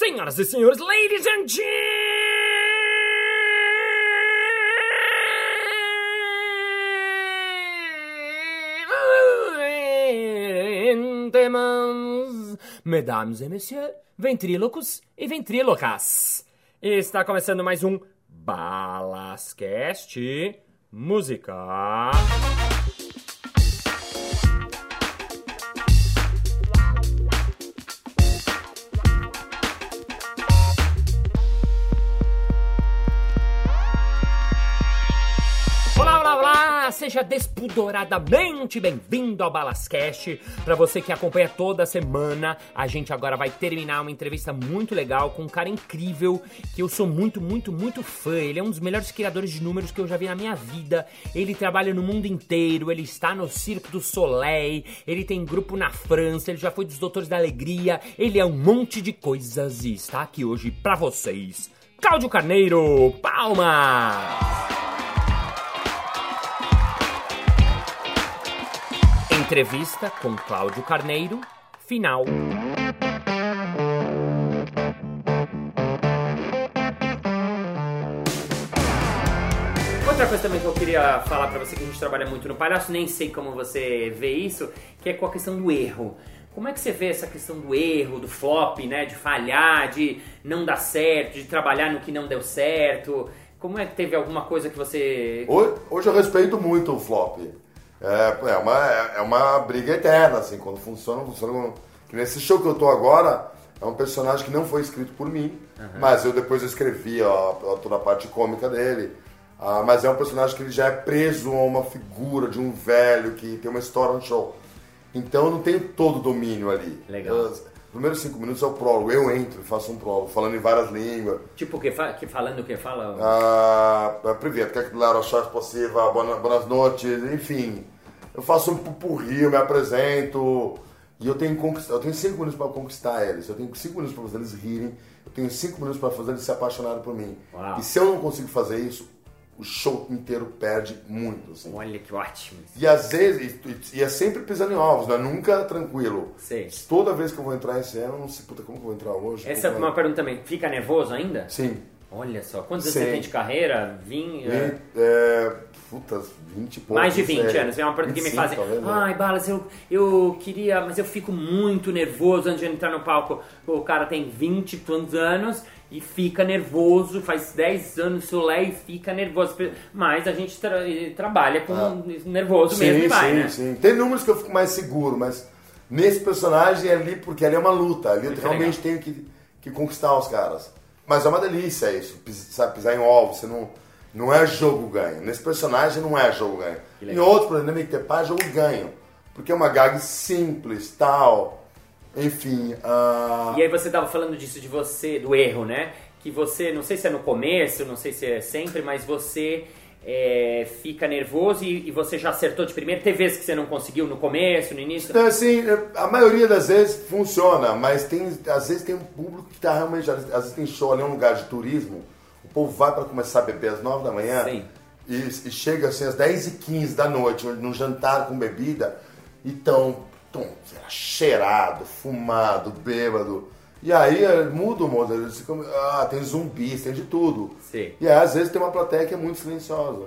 Senhoras e senhores, ladies and gentlemen, mesdames et messieurs, ventrílocos e ventrílocas. Está começando mais um Balascast Música. Seja despudoradamente bem-vindo ao Balascast. Para você que acompanha toda semana, a gente agora vai terminar uma entrevista muito legal com um cara incrível que eu sou muito, muito, muito fã. Ele é um dos melhores criadores de números que eu já vi na minha vida. Ele trabalha no mundo inteiro, ele está no Circo do Soleil, ele tem grupo na França, ele já foi dos Doutores da Alegria, ele é um monte de coisas e está aqui hoje para vocês. Cláudio Carneiro, palmas! Entrevista com Cláudio Carneiro, final. Outra coisa também que eu queria falar pra você que a gente trabalha muito no palhaço, nem sei como você vê isso, que é com a questão do erro. Como é que você vê essa questão do erro, do flop, né, de falhar, de não dar certo, de trabalhar no que não deu certo? Como é que teve alguma coisa que você Hoje, hoje eu respeito muito o flop é, é, uma, é uma briga eterna, assim, quando funciona, funciona. Que nesse show que eu tô agora, é um personagem que não foi escrito por mim, uhum. mas eu depois escrevi ó, toda a parte cômica dele. Ah, mas é um personagem que ele já é preso a uma figura de um velho que tem uma história no show. Então eu não tenho todo o domínio ali. Legal. Os primeiros cinco minutos é o prólogo. Eu entro, faço um prólogo, falando em várias línguas. Tipo, que, fa que falando o que fala? Ah, é, primeiro, quer que claro, achar possível, boas noites, enfim. Eu faço um pupurri, eu me apresento. E eu tenho, eu tenho cinco minutos para conquistar eles. Eu tenho cinco minutos para fazer eles rirem. Eu tenho cinco minutos para fazer eles se apaixonarem por mim. Uau. E se eu não consigo fazer isso, o show inteiro perde muito. Assim. Olha que ótimo. E às vezes, e, e é sempre pisando em ovos, não é nunca tranquilo. Sei. Toda vez que eu vou entrar em cena, eu não sei, puta, como que eu vou entrar hoje? Essa é uma pergunta também. Fica nervoso ainda? Sim. Olha só. Quantos anos Sim. você tem de carreira? Vim, é, E, é, puta, 20 e poucos. mais de 20 é. anos. É uma pergunta que me 25, fazem. né? Ai, Balas, eu, eu queria, mas eu fico muito nervoso antes de entrar no palco. O cara tem 20 e tantos anos e fica nervoso, faz 10 anos solé e fica nervoso. Mas a gente tra- trabalha com nervoso mesmo e vai, Ah. sim, né? sim. Tem números que eu fico mais seguro, mas nesse personagem é ali, porque ali é uma luta. Ali eu Muito realmente tenho que, que conquistar os caras. Mas é uma delícia isso, sabe, pisar em ovos, você não, não é jogo ganho. Nesse personagem não é jogo ganho. Que Em outros, por exemplo, ter é jogo ganho. Porque é uma gag simples, tal. Enfim. ah, E aí você tava falando disso de você, do erro, né? Que você, não sei se é no começo, não sei se é sempre, mas você é, fica nervoso e, e você já acertou de primeira. Teve vezes que você não conseguiu no começo, no início? Então, assim, a maioria das vezes funciona, mas tem, às vezes tem um público que tá realmente. Às vezes tem show ali, um lugar de turismo, o povo vai para começar a beber às 9 da manhã Sim. e, e chega assim às 10 e 15 da noite, num jantar com bebida, e tão, tão sei lá, cheirado, fumado, bêbado. E aí eh, muda o eles ficam, ah, tem zumbis, tem de tudo. Sim. E aí, às vezes tem uma plateia que é muito silenciosa.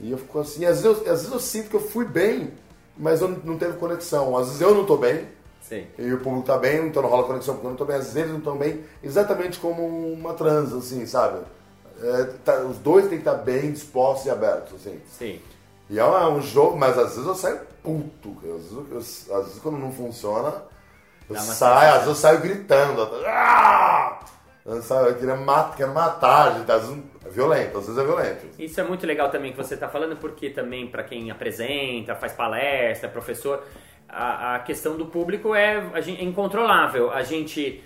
E eu fico assim, às vezes eu, às vezes eu sinto que eu fui bem, mas eu não, teve conexão. Às vezes eu não tô bem, Sim. e o público tá bem, então não rola conexão porque eu não tô bem. Às vezes eles não estão bem, exatamente como uma trans, assim, sabe? É, tá- os dois têm que estar bem dispostos e abertos, assim. Sim. E é um, é um jogo, mas às vezes eu saio puto. Às vezes, eu- às vezes quando não funciona, eu saio, às vezes eu saio gritando. Ah! Eu, saio, eu queria matar, quero matar, gente. Às vezes é violento, às vezes é violento. Isso é muito legal também que você está falando, porque também para quem apresenta, faz palestra, é professor, a, a questão do público é, a gente- é incontrolável. A gente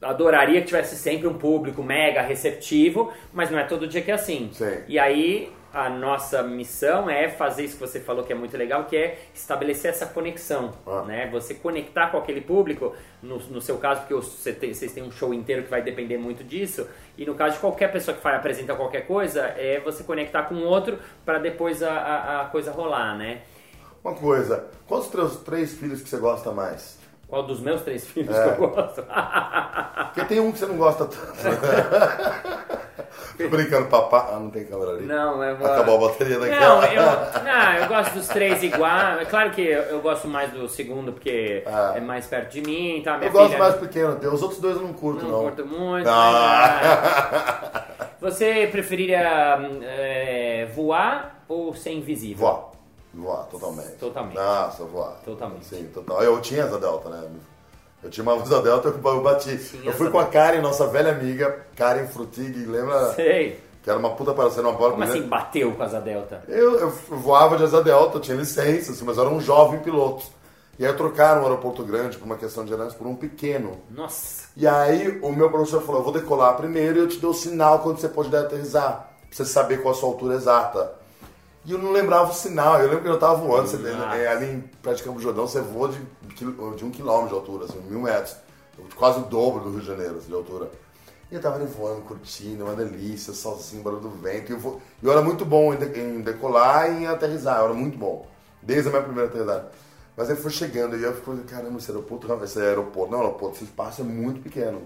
adoraria que tivesse sempre um público mega receptivo, mas não é todo dia que é assim. Sim. E aí a nossa missão é fazer isso que você falou que é muito legal, que é estabelecer essa conexão, Ah. né? Você conectar com aquele público, no, no seu caso, porque você tem- vocês têm um show inteiro que vai depender muito disso, e no caso de qualquer pessoa que vai apresentar qualquer coisa, é você conectar com o outro para depois a, a, a coisa rolar, né? Uma coisa, quais os teus três filhos que você gosta mais? Qual dos meus três filhos É. que eu gosto? Porque tem um que você não gosta tanto. Tô brincando, papá. Ah, não tem câmera ali. não, é Acabou a bateria daqui. Não, eu, não, eu gosto dos três igual. É claro que eu, eu gosto mais do segundo porque Ah. é mais perto de mim. Tá? Minha Eu gosto filha mais pequeno, os outros dois eu não curto, não, não. curto muito. Ah. mas, é. Você preferiria é, voar ou ser invisível? Voar. Voar, totalmente. Totalmente. Nossa, voar. Totalmente. Sim, total. Eu tinha asa delta, né? Eu tinha uma asa delta, eu bati. Tinha eu fui com a. Karen, nossa velha amiga, Karen Frutig, lembra? Sei. Que era uma puta parecendo uma bola. Como assim bateu com a asa delta? Eu, eu voava de asa delta, eu tinha licença, assim, mas eu era um jovem piloto. E aí trocaram o aeroporto grande, por uma questão de aeronáutica, por um pequeno. Nossa. E aí o meu professor falou, eu vou decolar primeiro e eu te dou o sinal quando você pode aterrissar. Pra você saber qual a sua altura exata. E eu não lembrava o sinal, eu lembro que eu tava voando, você, é, ali em Praia de Campo Jordão, você voa de, de um quilômetro de altura, assim, mil metros. Quase o dobro do Rio de Janeiro, assim, de altura. E eu tava ali voando, curtindo, uma delícia, solzinho, barulho do vento. E eu, eu era muito bom em, de- em decolar e em aterrissar, eu era muito bom. Desde a minha primeira aterrissagem. Mas aí foi chegando e eu fiquei, caramba, esse aeroporto, esse aeroporto, não aeroporto, esse espaço é muito pequeno.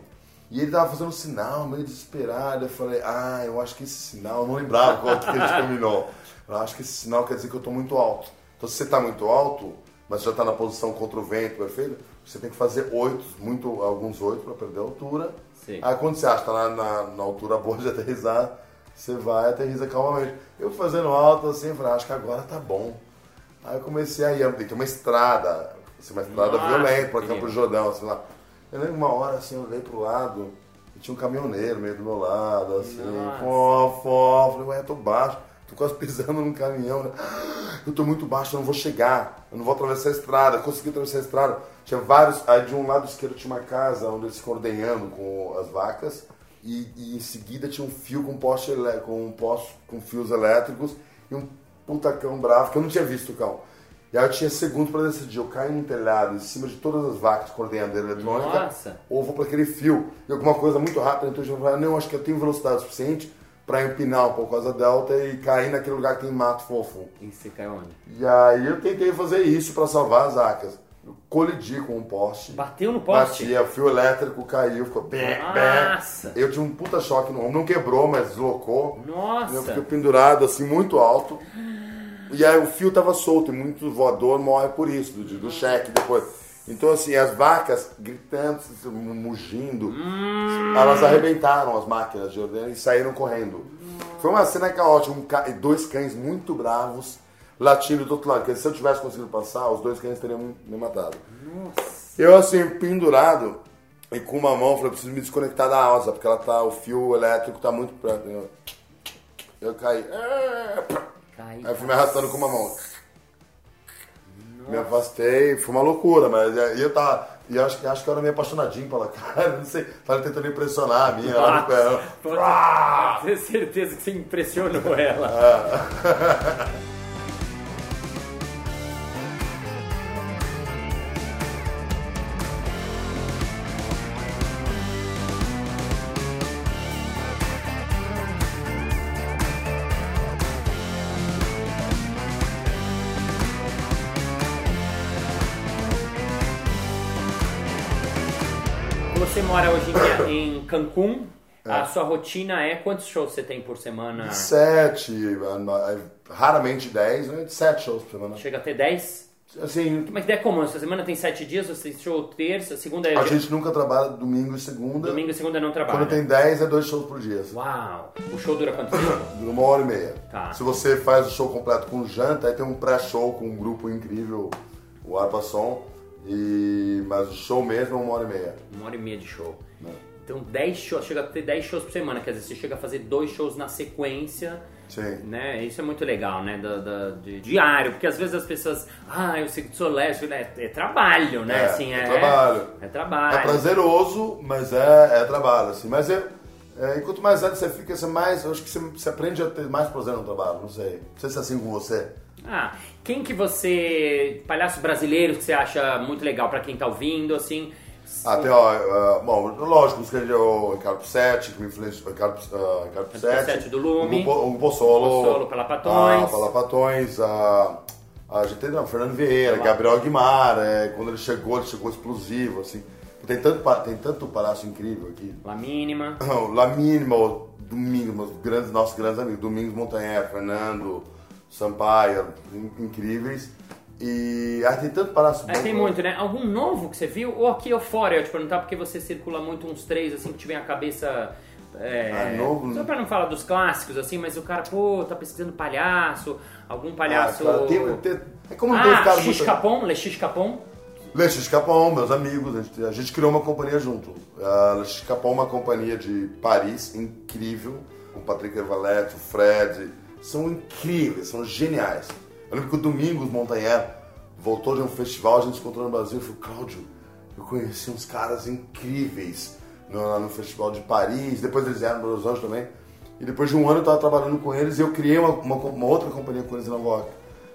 E ele tava fazendo um sinal, meio desesperado. Eu falei, ah, eu acho que esse sinal, eu não lembrava qual que a gente combinou. Eu acho que esse sinal quer dizer que eu tô muito alto. Então se você tá muito alto, mas já tá na posição contra o vento, perfeito? Você tem que fazer oito, muito, alguns oito para perder a altura. Sim. Aí quando você acha que tá na, na, na altura boa de aterrissar, você vai e aterrissa calmamente. Eu fazendo alto assim, eu falei, acho que agora tá bom. Aí eu comecei a ir, tem uma estrada, assim, uma estrada Nossa, violenta para Campo lindo. Jordão, assim lá. Eu lembro uma hora assim, eu olhei pro lado e tinha um caminhoneiro meio do meu lado, assim, fó, falei, ué, tô baixo, tô quase pisando num caminhão, né? Eu tô muito baixo, eu não vou chegar, eu não vou atravessar a estrada, consegui atravessar a estrada. Tinha vários, aí de um lado esquerdo tinha uma casa onde eles ficam ordenhando com as vacas, e, e em seguida tinha um fio com poste, com um poste com fios elétricos e um puta cão bravo, que eu não tinha visto o cão. E aí eu tinha segundos para decidir, eu caio num telhado em cima de todas as vacas com ordenhadeira eletrônica, Nossa. ou vou para aquele fio. E alguma coisa muito rápida, então eu falei, não, acho que eu tenho velocidade suficiente para empinar um pouco a asa delta e cair naquele lugar que tem mato fofo. E você caiu onde? E aí eu tentei fazer isso para salvar as vacas. Eu colidi com um poste. Bateu no poste? Batia, o fio elétrico caiu, ficou bem, Nossa. Eu tinha um puta choque no ombro, não quebrou, mas deslocou. Nossa. Eu fiquei pendurado assim, muito alto. E aí o fio tava solto, e muito voador morre por isso, do, do cheque depois. Então, assim, as vacas gritando, mugindo, Hum. elas arrebentaram as máquinas de ordenha e saíram correndo. Foi uma cena caótica, um ca- dois cães muito bravos latindo do outro lado. Porque se eu tivesse conseguido passar, os dois cães teriam me matado. Eu, assim, pendurado, e com uma mão, falei, preciso me desconectar da asa, porque ela tá, o fio elétrico tá muito perto. Eu, eu caí. Caiu. Aí eu fui me arrastando com uma mão. Me afastei, foi uma loucura, mas aí eu tava. E acho, que- acho que eu era meio apaixonadinho pela cara, não sei. Tava tentando impressionar a minha. Ela me ela- Pode ter certeza que você impressionou ela. Você mora hoje em, em Cancún. A sua rotina é quantos shows você tem por semana? Sete, raramente dez, né? Sete shows por semana. Chega a ter 10? Assim, Mas é comum, essa semana tem 7 dias, você tem show terça, segunda é a gente nunca trabalha domingo e segunda. domingo e segunda não trabalha. Quando tem dez, é dois shows por dia. Uau! O show dura quanto tempo? Dura uma hora e meia. Tá. Se você faz o show completo com janta, aí tem um pré-show com um grupo incrível, o Arpa Som. E... Mas o show mesmo é uma hora e meia. Uma hora e meia de show. Né? Então 10 shows, chega a ter 10 shows por semana, quer dizer, você chega a fazer dois shows na sequência, Sim. né? Isso é muito legal, né? Da, da- de diário, porque às vezes as pessoas, ah, eu sei que sou lésbico, é, é trabalho, né? É, assim, é trabalho. É trabalho. É prazeroso, mas é, é trabalho, assim. Mas é, é, quanto mais velho você fica, você mais. Eu acho que você, você aprende a ter mais prazer no trabalho, não sei. Não sei se é assim com você. Ah, quem que você, palhaços brasileiros que você acha muito legal pra quem tá ouvindo, assim? Ah, tem, ó, ah, bom, lógico, os que o Ricardo Pissetti, que me influenciou, o Ricardo, uh, Ricardo Pissetti, Pissetti do Lume. o, o Bossolo, Bossolo, Palapatões. ah, Palapatões, a, A gente tem não, Fernando Vieira, Gabriel Aguimar, é, quando ele chegou, ele chegou explosivo, assim. Tem tanto, tem tanto palácio incrível aqui. La Mínima. O La Mínima, o Domingos, meus grandes, nossos grandes amigos, Domingos Montanher, Fernando, Sampaio, in- incríveis. E ah, tem tanto palácio É, bom. tem muito, né? Algum novo que você viu? Ou aqui ou fora? Eu te perguntar porque você circula muito uns três, assim, que te vem a cabeça. É, Ah, novo? Só pra não falar dos clássicos, assim, mas o cara, pô, tá pesquisando palhaço, algum palhaço. Ah, cara, tem- tem- é como não tem ah, ficado X Capon, Le X Capon. Le X Capon, meus amigos, a gente, a gente criou uma companhia junto. A Le X Capon é uma companhia de Paris incrível, com Patrick Ervalet, o Fred, são incríveis, são geniais. Eu lembro que o Domingos Montanher voltou de um festival, a gente encontrou no Brasil e falou, Cláudio, eu conheci uns caras incríveis no, no festival de Paris, depois eles vieram para Los também. E depois de um ano eu estava trabalhando com eles e eu criei uma, uma, uma outra companhia com eles em Nova York,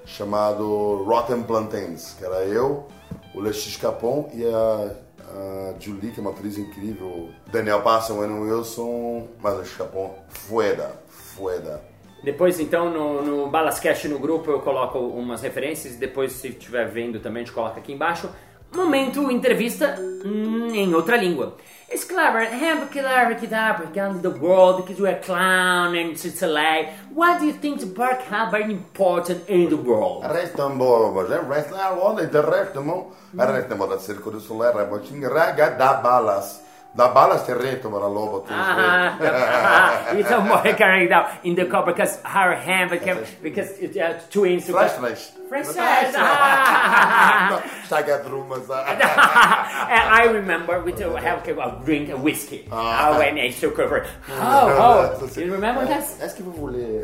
chamado Rotten Plantains, que era eu, o Lexis Capon e a, a Julie, que é uma atriz incrível, Daniel Passa, o Wilson, mas o Lexis Capon, fueda, fueda. Depois, então, no, no Balascast no grupo eu coloco umas referências. Depois, se estiver vendo também, a gente coloca aqui embaixo. Momento entrevista hum, em outra língua. It's clever, have clever kid around the world because a clown and Sicily. What do you think the park have very important in the world? Restamo, resta a onda, restamo, restamo da Circo du Soleil, rabotin, raga da balas. Da balas te retomo la lobo tu. Ah, it's a more carrying down in the car because her hand became because it, uh, twins. Fresh, fresh. Fresh, fresh. Ah. Staga drumas. And I remember we to have a drink a whiskey uh, when I took over. Oh, oh, you remember that? Est-ce que vous voulez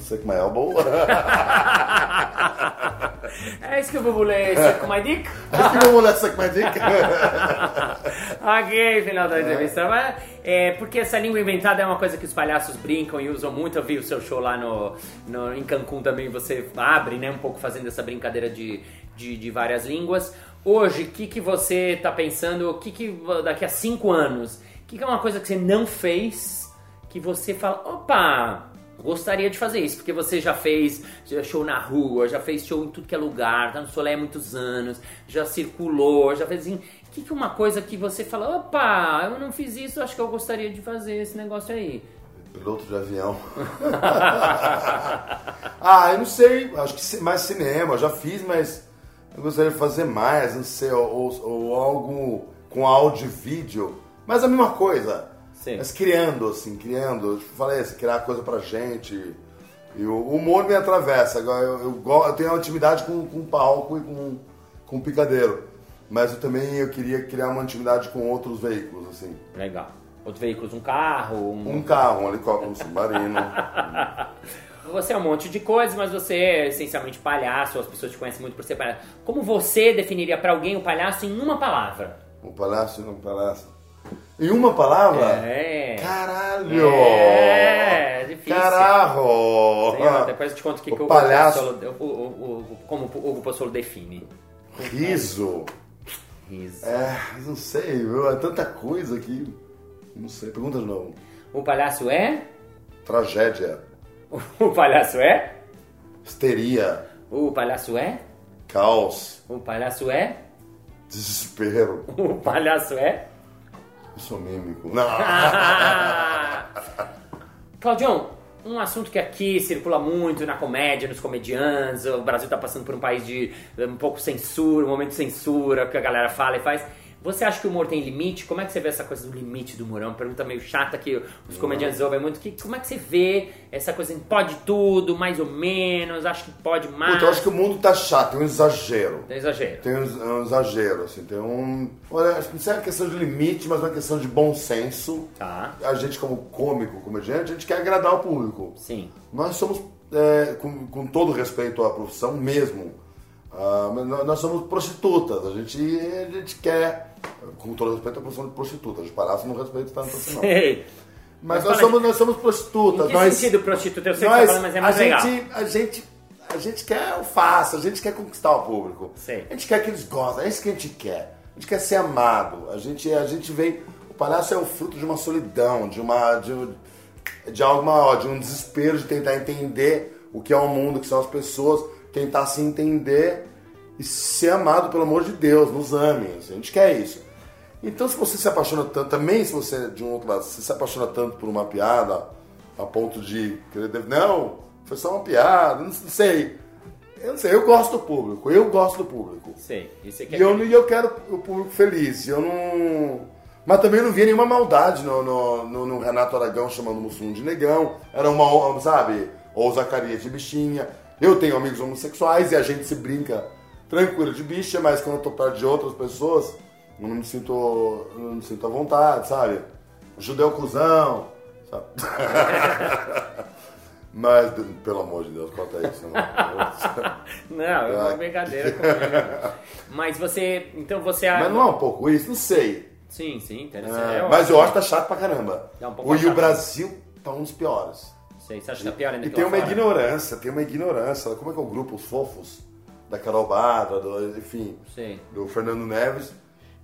suck my elbow? Est-ce que vous voulez suck my dick? Est-ce que vous voulez suck my dick? ok, final da entrevista. Mas, é, porque essa língua inventada é uma coisa que os palhaços brincam e usam muito. Eu vi o seu show lá no, no, em Cancún também, você abre né, um pouco fazendo essa brincadeira de, de, de várias línguas. Hoje, o que, que você tá pensando? O que, que daqui a cinco anos? O que, que é uma coisa que você não fez que você fala, opa, gostaria de fazer isso, porque você já fez show na rua, já fez show em tudo que é lugar, tá no Solé há muitos anos, já circulou, já fez assim. Que, que é uma coisa que você fala, opa, eu não fiz isso, acho que eu gostaria de fazer esse negócio aí. Piloto de avião. ah, eu não sei. Acho que mais cinema. Já fiz, mas eu gostaria de fazer mais. Não sei. Ou, ou- ou algo com áudio e vídeo. Mas a mesma coisa. Sim. Mas criando, assim, criando. Eu falei assim, criar coisa pra gente. E o o humor me atravessa. Agora, eu, eu, go- eu tenho uma intimidade com, com palco e com, com picadeiro. Mas eu também eu queria criar uma intimidade com outros veículos, assim. Legal. Outros veículos, um carro, um... Um carro, um helicóptero, um submarino. Você é um monte de coisas, mas você é essencialmente palhaço, as pessoas te conhecem muito por ser palhaço. Como você definiria pra alguém o palhaço em uma palavra? Um palácio e um palácio. Em uma palavra? É. Caralho! É, difícil. Caralho! Depois eu te conto o que, O que o, palhaço. Hugo o, o, como o Hugo define. Riso. Riso. É, não sei, viu? É tanta coisa que. Não sei. Pergunta de novo. O palhaço é? Tragédia. O palhaço é? Histeria. O palhaço é? Caos. O palhaço é? Desespero. O palhaço é? Eu sou mímico. Não. Claudião, um assunto que aqui circula muito na comédia, nos comediantes, o Brasil tá passando por um país de um pouco censura, um momento de censura, que a galera fala e faz. Você acha que o humor tem limite? Como é que você vê essa coisa do limite do humor? É uma pergunta meio chata que os comediantes ouvem muito. Que, como é que você vê essa coisa de pode tudo, mais ou menos, acho que pode mais? Puta, eu acho que o mundo tá chato, tem um exagero. É exagero. Tem um, um exagero, assim, tem um. Olha, acho que não é uma questão de limite, mas uma questão de bom senso. Tá. A gente, como cômico, comediante, a gente quer agradar o público. Sim. Nós somos, é, com, com todo respeito à profissão mesmo, nós nós somos prostitutas. A gente, a gente quer, com todo respeito à profissão de prostituta. De palhaço não respeito tanto assim, não. Sei. Mas, Mas nós, fala- somos, nós somos prostitutas. Em que nós, sentido prostituta? Eu sei que nós, você tá falando, mas é a, muito legal. gente, a, gente, a gente quer a gente quer conquistar o público. Sei. A gente quer que eles gostem, é isso que a gente quer. A gente quer ser amado. A gente, a gente vem. O palhaço é o fruto de uma solidão, de uma. De, um- de algo maior, de um desespero de tentar entender o que é o mundo, o que são as pessoas. tá se entender e ser amado pelo amor de Deus, nos ame. a gente quer isso. Então, se você se apaixona tanto, também se você, de um outro lado, se se apaixona tanto por uma piada, a ponto de. Não, foi só uma piada, não sei. Eu não sei, eu gosto do público, eu gosto do público. Sei. E você quer E eu, e eu quero o público feliz. Eu não. Mas também não via nenhuma maldade no, no, no- no Renato Aragão chamando o Mussum de negão. Era uma, sabe? Ou Zacarias de bichinha. Eu tenho amigos homossexuais e a gente se brinca tranquilo de bicha, mas quando eu tô perto de outras pessoas, eu não me sinto, não me sinto à vontade, sabe? Judeu cuzão, sabe? mas, pelo amor de Deus, corta isso. Não. Não, é uma Ai. brincadeira comigo. Mas você. Então você. Mas não é um pouco isso? Não sei. Sim, sim, interessante. É, É mas eu acho que tá chato pra caramba. É um pouco o, e o Brasil tá um dos piores. Sei, você acha que tá pior ainda E tem uma fora? ignorância, tem uma ignorância. Como é que é o grupo Os Fofos? Da Carol Badra, do, enfim, Sei. do Fernando Neves,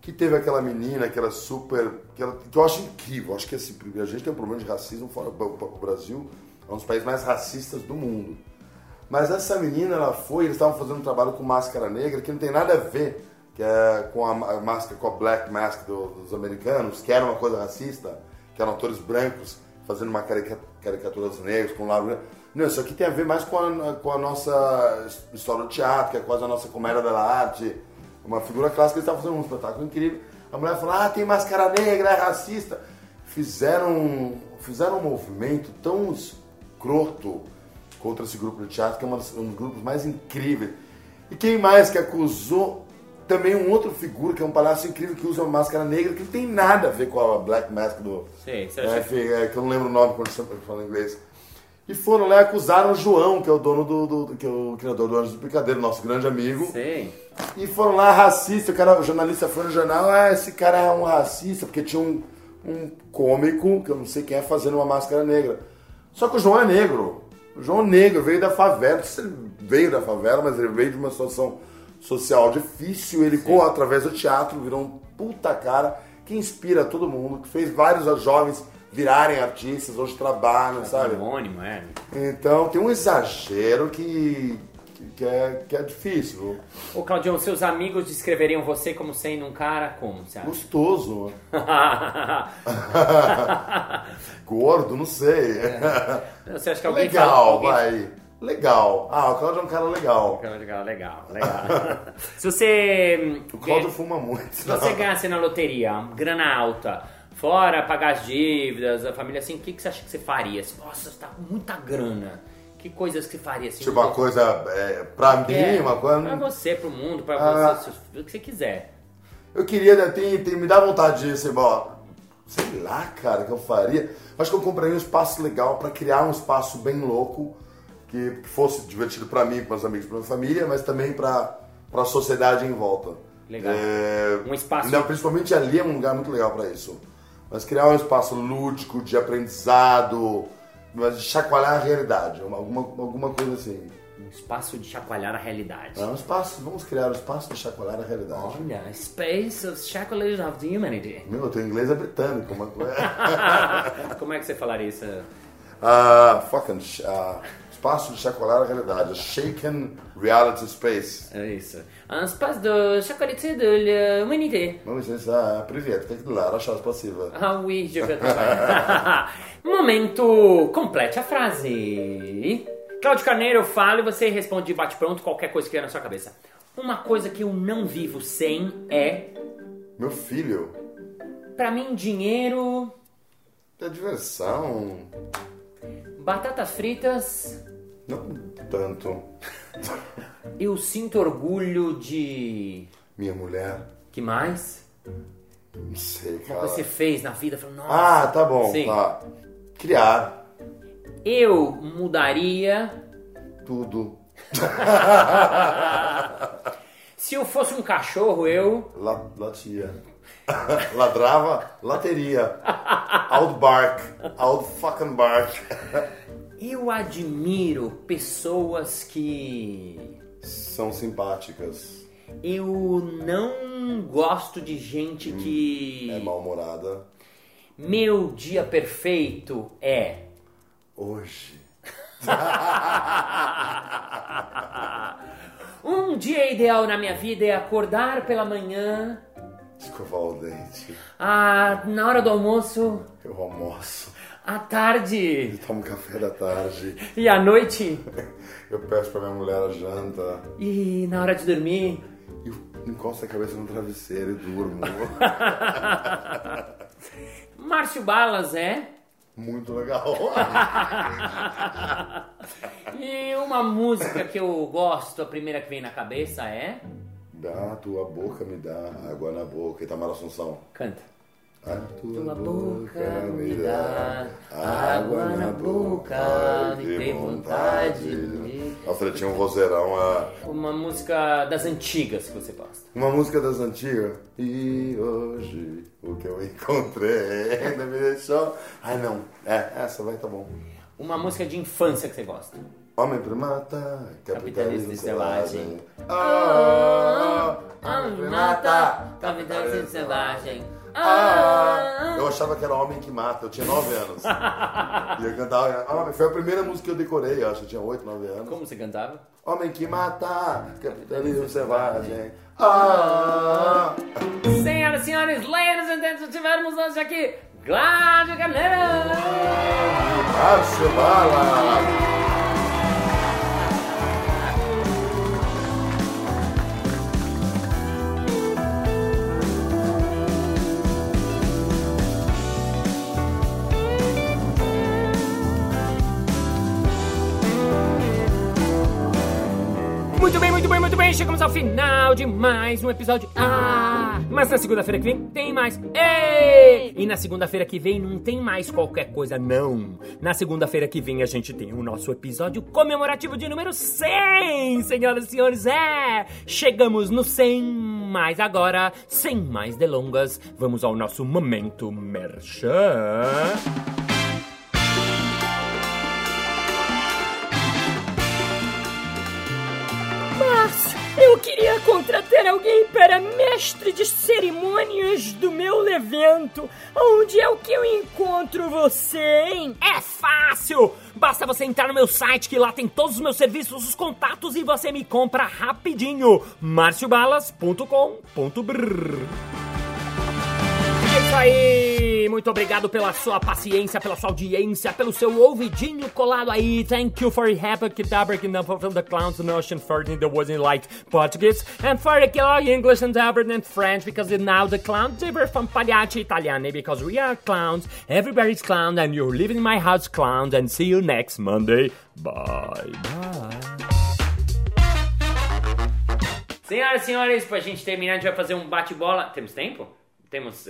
que teve aquela menina que era super. que, ela- que eu acho incrível. Acho que esse, a gente tem um problema de racismo fora. O o Brasil é um dos países mais racistas do mundo. Mas essa menina, ela foi, eles estavam fazendo um trabalho com máscara negra que não tem nada a ver que é com a, máscara, com a black mask do- dos americanos, que era uma coisa racista, que eram atores brancos fazendo uma carica- caricatura dos negros com lábio. Não, isso aqui tem a ver mais com a, com a nossa história do teatro, que é quase a nossa comédia da arte, uma figura clássica, eles estavam fazendo um espetáculo incrível. A mulher falou, ah, tem máscara negra, é racista. Fizeram, fizeram um movimento tão escroto contra esse grupo de teatro, que é um dos grupos mais incríveis. E quem mais que acusou também um outro figura, que é um palhaço incrível que usa uma máscara negra, que não tem nada a ver com a Black Mask do. Sei, você acha é, que eu não lembro o nome quando eu falo inglês. E foram lá e acusaram o João, que é o dono do. do- do- que é o criador do Anjos do Picadeiro, nosso grande amigo. Sei. E foram lá racista, o, cara, o jornalista foi no jornal, ah, esse cara é um racista, porque tinha um, um cômico, que eu não sei quem é, fazendo uma máscara negra. Só que o João é negro. O João é negro, veio da favela. Não sei se ele veio da favela, mas ele veio de uma situação social difícil. Ele, com, através do teatro, virou um puta cara que inspira todo mundo, que fez vários jovens virarem artistas, hoje trabalham, sabe? Anônimo, é. Então tem um exagero que, que, é, que é difícil. viu? Ô, Claudião, seus amigos descreveriam você como sendo um cara como, você acha? Gostoso. Gordo, não sei. você acha que alguém legal, fala- alguém- vai. Legal. Ah, o Claudio é um cara legal. Legal, legal, legal. Se você. O Claudio fuma muito. Se você ganhasse na loteria, grana alta, fora pagar as dívidas, a família assim, o que, que você acha que você faria? Assim, Nossa, você tá com muita grana. Que coisas que você faria assim? Tipo, uma coisa é, pra mim, É, uma coisa. Pra você, pro mundo, pra Ah. você, o que você quiser. Eu queria, né, tem, tem- me dá vontade de assim, ó, sei lá, cara, que eu faria. Acho que eu compraria um espaço legal pra criar um espaço bem louco, que fosse divertido pra mim, para meus amigos, pra minha família, mas também pra, pra sociedade em volta. Legal. É, Um espaço- ainda, principalmente ali é um lugar muito legal pra isso. Mas criar um espaço lúdico, de aprendizado, mas de chacoalhar a realidade, uma- alguma, alguma coisa assim. Um espaço de chacoalhar a realidade. É um espaço, vamos criar um espaço de chacoalhar a realidade. Olha, Space of Chocolate of the Humanity. Meu, teu inglês é britânico, uma coisa. Como é que você falaria isso? Ah, fucking. ah, espaço de chacoalhar a realidade. Shaken reality space. É isso. Un espace de chocolate de l'humanité. Vamos ver se ah, привет, как дела? Раша, спасибо. Ah oui, je vais trabalhar. Momento, complete a frase. Cláudio Carneiro, fala e você responde de bate-pronto qualquer coisa que vier na sua cabeça. Uma coisa que eu não vivo sem é, Meu filho, pra mim, dinheiro, é diversão. batatas fritas. Não tanto. Eu sinto orgulho de. Minha mulher, Que mais? não sei, cara. coisa que você fez na vida, nossa. Ah, tá bom, Sim. tá. Criar Eu mudaria. tudo. Se eu fosse um cachorro, eu. La, latia. Ladrava, lateria. Out bark. Out fucking bark. Eu admiro pessoas que. São simpáticas. Eu não gosto de gente que. É mal-humorada. Meu dia perfeito é. Hoje. um dia ideal na minha vida é acordar pela manhã. Escovar o dente. Ah, na hora do almoço. Eu almoço. À tarde. Eu tomo café da tarde. E à noite. Eu peço pra minha mulher a janta. E na hora de dormir. Eu encosto a cabeça no travesseiro e durmo. Márcio Balas é? Muito legal. e uma música que eu gosto, a primeira que vem na cabeça é? Dá tua boca, me dá água na boca. Itamar Assunção. Canta. A tua boca me dá água na boca, de ter vontade. Nossa, ele tinha um vozeirão. A... Uma música das antigas que você gosta. Uma música das antigas. E hoje o que eu encontrei ainda me deixou. Ai não, é, essa vai tá bom. Uma música de infância que você gosta. Homem primata, capitalismo selvagem. Ah, homem primata, capitalismo selvagem. Ah, eu achava que era Homem que Mata, eu tinha 9 anos. e eu cantava. Ah, foi a primeira música que eu decorei, eu acho, eu tinha 8, 9 anos. Como você cantava? Homem que mata, capitalismo selvagem. Ah! Senhoras e senhores, ladies and gentlemen, tivermos hoje aqui Gládio Carneiro! Márcio Bala! Chegamos ao final de mais um episódio. Ah! Mas na segunda-feira que vem tem mais. Ei! E na segunda-feira que vem não tem mais qualquer coisa, não. Na segunda-feira que vem a gente tem o nosso episódio comemorativo de número 100, senhoras e senhores. É! Chegamos no 100. Mas agora, sem mais delongas, vamos ao nosso momento merchan. Alguém para mestre de cerimônias do meu evento. Onde é o que eu encontro você, hein? É fácil! Basta você entrar no meu site que lá tem todos os meus serviços, os contatos e você me compra rapidinho. marciobalas.com.br É isso aí! Muito obrigado pela sua paciência, pela sua audiência, pelo seu ouvidinho colado aí. Thank you for happy from the clowns and ocean further the wasn't like Portuguese and for the killer English and Albert and French because now the clowns differ from Pagliacci Italiani because we are clowns, everybody's clown and you're living in my house clowns and see you next Monday. Bye bye. Senhoras e senhores, pra gente terminar, a gente vai fazer um bate-bola. Temos tempo? Temos.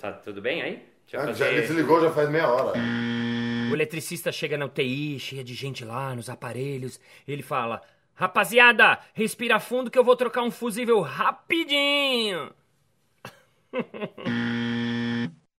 Tá tudo bem aí? Ah, fazer- Já desligou já faz meia hora. O eletricista chega na UTI, cheia de gente lá nos aparelhos. Ele fala: Rapaziada, respira fundo que eu vou trocar um fusível rapidinho.